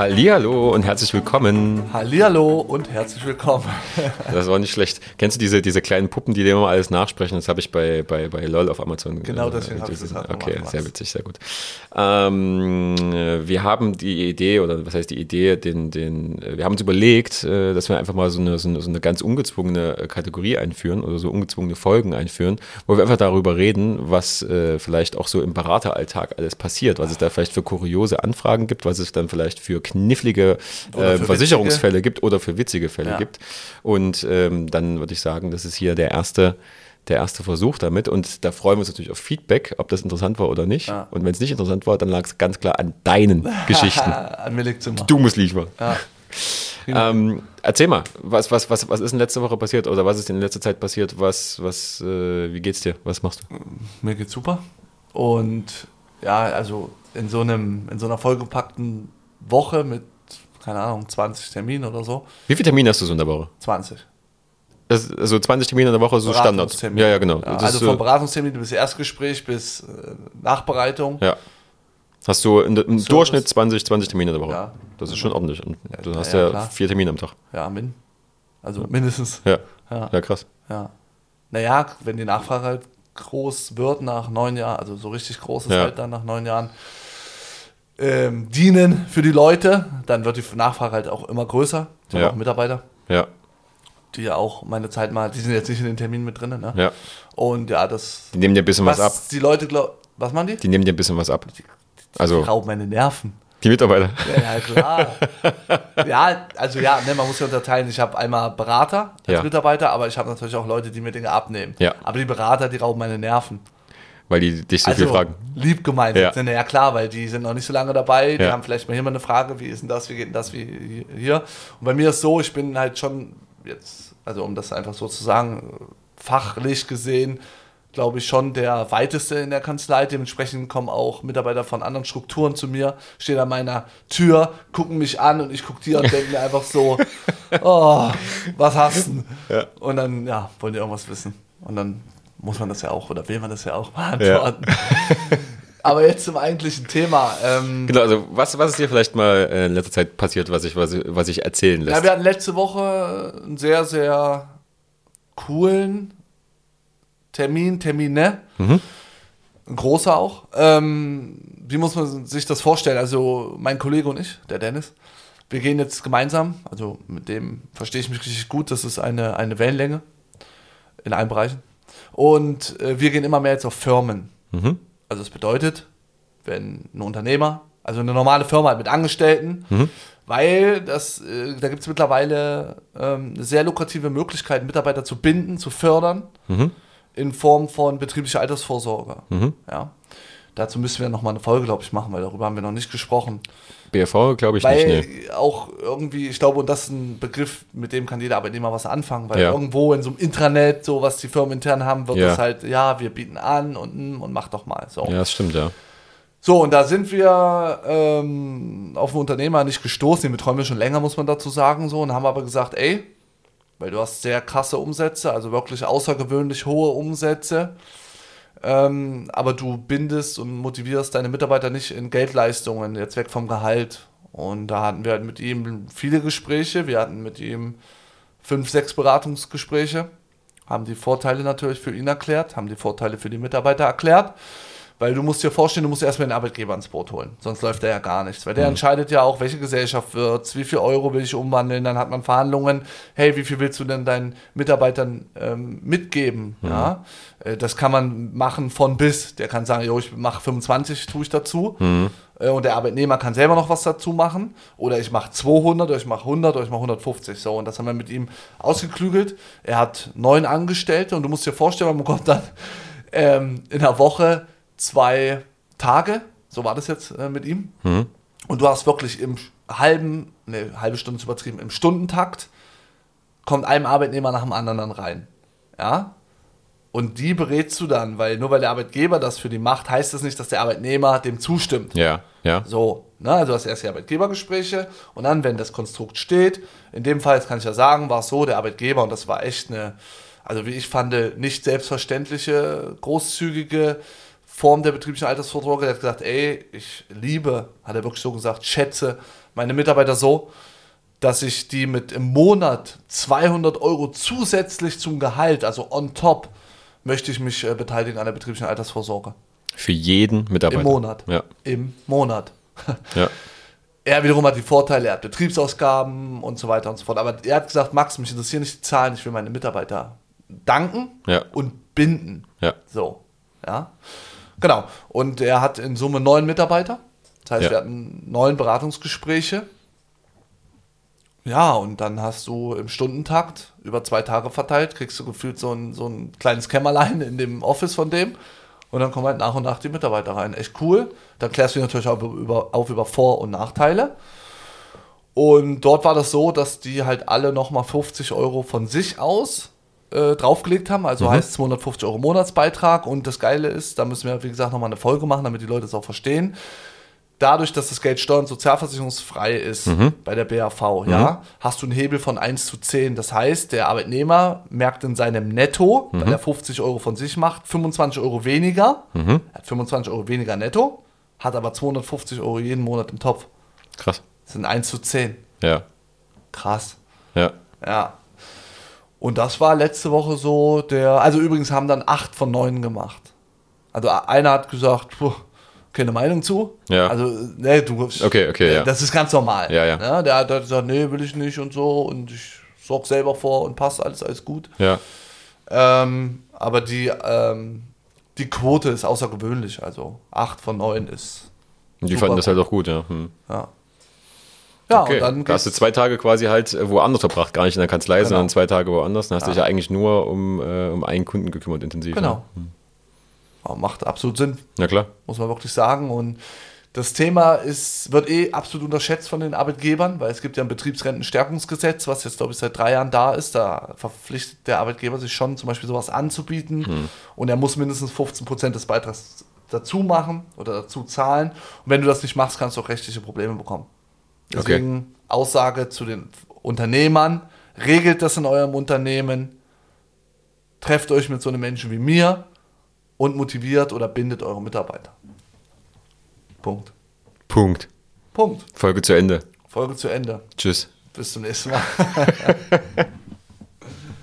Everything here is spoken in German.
Hallihallo und herzlich willkommen. Hallihallo und herzlich willkommen. Das war nicht schlecht. Kennst du diese, diese kleinen Puppen, die dir immer alles nachsprechen? Das habe ich bei, bei, bei LOL auf Amazon Genau äh, deswegen habe ich das halt Okay, gemacht. sehr witzig, sehr gut. Ähm, äh, wir haben die Idee, oder was heißt die Idee, den, den, äh, wir haben uns überlegt, äh, dass wir einfach mal so eine, so eine, so eine ganz ungezwungene Kategorie einführen oder so ungezwungene Folgen einführen, wo wir einfach darüber reden, was äh, vielleicht auch so im Berateralltag alles passiert, was es da vielleicht für kuriose Anfragen gibt, was es dann vielleicht für knifflige äh, Versicherungsfälle gibt oder für witzige Fälle Ja. gibt. Und ähm, dann würde ich sagen, das ist hier der erste, der erste Versuch damit. Und da freuen wir uns natürlich auf Feedback, ob das interessant war oder nicht. Ja. Und wenn es nicht interessant war, dann lag es ganz klar an deinen Geschichten. An mir immer. Du musst liefern. Ja. Ähm, erzähl mal, was, was, was, was ist in letzter Woche passiert oder was ist in letzter Zeit passiert? Was, was, äh, wie geht's dir? Was machst du? Mir geht's super. Und ja, also in so einem, in so einer vollgepackten Woche mit, keine Ahnung, 20 Terminen oder so. Wie viele Termine hast du so in der Woche? 20. Das, also 20 Termine in der Woche, so Standard. Ja, ja, genau. Ja, also vom Beratungstermin bis Erstgespräch bis äh, Nachbereitung. Ja. Hast du im Service. Durchschnitt 20, 20 Termine in der Woche. Ja. Das ist schon ordentlich. Und du Ja, hast ja, vier Termine am Tag. Ja, min. Also mindestens. Ja. Ja. Ja, krass. Ja. Naja, wenn die Nachfrage halt groß wird nach neun Jahren, also so richtig groß ist halt dann nach neun Jahren, ähm, dienen für die Leute, dann wird die Nachfrage halt auch immer größer. Ich habe Ja. auch Mitarbeiter, Ja, die ja auch meine Zeit mal, die sind jetzt nicht in den Terminen mit drin, ne? ja. Und ja, das. Die nehmen dir ein bisschen was, ab. die Leute glauben. Was machen die? Die nehmen dir ein bisschen was ab. Also Die rauben meine Nerven. die Mitarbeiter. Ja, ja klar. ja, also ja, ne, man muss ja unterteilen. Ich habe einmal Berater als Ja. Mitarbeiter, aber ich habe natürlich auch Leute, die mir Dinge abnehmen. Ja. Aber die Berater, die rauben meine Nerven. Weil die dich so also, viel fragen. lieb gemeint Ja. sind, ja klar, weil die sind noch nicht so lange dabei. Die Ja. haben vielleicht mal hier mal eine Frage, wie ist denn das, wie geht denn das, wie hier. Und bei mir ist so, ich bin halt schon jetzt, also um das einfach so zu sagen, fachlich gesehen, glaube ich, schon der weiteste in der Kanzlei. Dementsprechend kommen auch Mitarbeiter von anderen Strukturen zu mir, stehen an meiner Tür, gucken mich an und ich gucke die und denke mir einfach so, oh, was hast du? Ja. Und dann, ja, wollen die irgendwas wissen. Und dann muss man das ja auch, oder will man das ja auch beantworten. Aber jetzt zum eigentlichen Thema. Ähm, Genau, also was, was ist dir vielleicht mal äh, in letzter Zeit passiert, was ich, was, was ich erzählen lässt? ja, wir hatten letzte Woche einen sehr, sehr coolen Termin, Termine. Ein großer auch. Ähm, wie muss man sich das vorstellen? Also mein Kollege und ich, der Dennis, wir gehen jetzt gemeinsam, also mit dem verstehe ich mich richtig gut, das ist eine, eine Wellenlänge in allen Bereichen. Und äh, wir gehen immer mehr jetzt auf Firmen. Mhm. Also das bedeutet, wenn ein Unternehmer, also eine normale Firma halt mit Angestellten, weil das, äh, da gibt es mittlerweile ähm, eine sehr lukrative Möglichkeit, Mitarbeiter zu binden, zu fördern, in Form von betrieblicher Altersvorsorge. Ja. Dazu müssen wir nochmal eine Folge, glaube ich, machen, weil darüber haben wir noch nicht gesprochen. BFV glaube ich Weil nicht, nee. auch irgendwie, ich glaube, und das ist ein Begriff, mit dem kann jeder Arbeitnehmer was anfangen, weil Ja. irgendwo in so einem Intranet, so was die Firmen intern haben, wird Ja. das halt, ja, wir bieten an und, mm, und mach doch mal. So. Ja, das stimmt, ja. So, und da sind wir ähm, auf einen Unternehmer nicht gestoßen, den betreuen wir schon länger, muss man dazu sagen, so, und haben aber gesagt, ey, weil du hast sehr krasse Umsätze, also wirklich außergewöhnlich hohe Umsätze, ähm, aber du bindest und motivierst deine Mitarbeiter nicht in Geldleistungen, jetzt weg vom Gehalt. Und da hatten wir halt mit ihm viele Gespräche, wir hatten mit ihm fünf, sechs Beratungsgespräche, haben die Vorteile natürlich für ihn erklärt, haben die Vorteile für die Mitarbeiter erklärt. Weil du musst dir vorstellen, du musst erstmal den Arbeitgeber ins Boot holen. Sonst läuft der ja gar nichts. Weil der entscheidet ja auch, welche Gesellschaft wird's, wie viel Euro will ich umwandeln. Dann hat man Verhandlungen. Hey, wie viel willst du denn deinen Mitarbeitern ähm, mitgeben? Ja, äh, das kann man machen von bis. Der kann sagen, jo, ich mache 25, tue ich dazu. Äh, und der Arbeitnehmer kann selber noch was dazu machen. Oder ich mache 200, oder ich mache 100, oder ich mache 150. So, und das haben wir mit ihm ausgeklügelt. Er hat neun Angestellte und du musst dir vorstellen, man bekommt dann ähm, in der Woche zwei Tage, so war das jetzt äh, mit ihm. Und du hast wirklich im halben, ne, halbe Stunde zu übertrieben, im Stundentakt kommt ein Arbeitnehmer nach dem anderen dann rein. Ja? Und die berätst du dann, weil nur weil der Arbeitgeber das für die macht, heißt das nicht, dass der Arbeitnehmer dem zustimmt. Ja, ja. So, ne, also hast erst die Arbeitgebergespräche und dann, wenn das Konstrukt steht, in dem Fall, das kann ich ja sagen, war es so, der Arbeitgeber, und das war echt eine, also wie ich fand, nicht selbstverständliche, großzügige Form der betrieblichen Altersvorsorge. Der hat gesagt, ey, ich liebe, hat er wirklich so gesagt, schätze meine Mitarbeiter so, dass ich die mit im Monat 200 Euro zusätzlich zum Gehalt, also on top, möchte ich mich äh, beteiligen an der betrieblichen Altersvorsorge. Für jeden Mitarbeiter. Im Monat. Ja. Im Monat. Ja. Er wiederum hat die Vorteile, er hat Betriebsausgaben und so weiter und so fort. Aber er hat gesagt, Max, mich interessieren nicht die Zahlen, ich will meine Mitarbeiter danken Ja. und binden. Ja. So, ja. Genau. Und er hat in Summe neun Mitarbeiter. Das heißt, Ja. wir hatten neun Beratungsgespräche. Ja, und dann hast du im Stundentakt über zwei Tage verteilt, kriegst du gefühlt so ein, so ein kleines Kämmerlein in dem Office von dem. Und dann kommen halt nach und nach die Mitarbeiter rein. Echt cool. Dann klärst du natürlich auch über, auf über Vor- und Nachteile. Und dort war das so, dass die halt alle nochmal 50 Euro von sich aus äh, draufgelegt haben. Also heißt 250 Euro Monatsbeitrag. Und das Geile ist, da müssen wir, wie gesagt, nochmal eine Folge machen, damit die Leute es auch verstehen. Dadurch, dass das Geld steuer- und sozialversicherungsfrei ist bei der BAV, ja, hast du einen Hebel von 1 zu 10. Das heißt, der Arbeitnehmer merkt in seinem Netto, weil er 50 Euro von sich macht, 25 Euro weniger. Er hat 25 Euro weniger netto, hat aber 250 Euro jeden Monat im Topf. Krass. Das sind 1 zu 10. Ja. Krass. Ja. Ja. Und das war letzte Woche so der. Also übrigens haben dann acht von neun gemacht. Also einer hat gesagt, puh, keine Meinung zu. Ja. Also, ne, du. Okay, okay, ja. Das ist ganz normal. Ja, ja. Ne? Der hat halt gesagt, nee, will ich nicht und so. Und ich sorge selber vor und passt alles, alles gut. Ja. Ähm, aber die, ähm, die Quote ist außergewöhnlich. Also acht von neun ist. Und die fanden das halt auch gut, ja. Hm. Ja. Ja, Okay, und dann da hast du zwei Tage quasi halt äh, woanders verbracht, gar nicht in der Kanzlei, Genau. sondern zwei Tage woanders. Dann hast du dich ja eigentlich nur um, äh, um einen Kunden gekümmert, intensiv. Genau. Ne? Ja, macht absolut Sinn. Ja, klar. muss man wirklich sagen. Und das Thema ist, wird eh absolut unterschätzt von den Arbeitgebern, weil es gibt ja ein Betriebsrentenstärkungsgesetz, was jetzt, glaube ich, seit drei Jahren da ist. Da verpflichtet der Arbeitgeber sich schon, zum Beispiel sowas anzubieten. Und er muss mindestens 15 Prozent des Beitrags dazu machen oder dazu zahlen. Und wenn du das nicht machst, kannst du auch rechtliche Probleme bekommen. Deswegen Aussage zu den Unternehmern, regelt das in eurem Unternehmen, trefft euch mit so einem Menschen wie mir und motiviert oder bindet eure Mitarbeiter. Punkt. Punkt. Punkt. Folge zu Ende. Folge zu Ende. Tschüss. Bis zum nächsten Mal.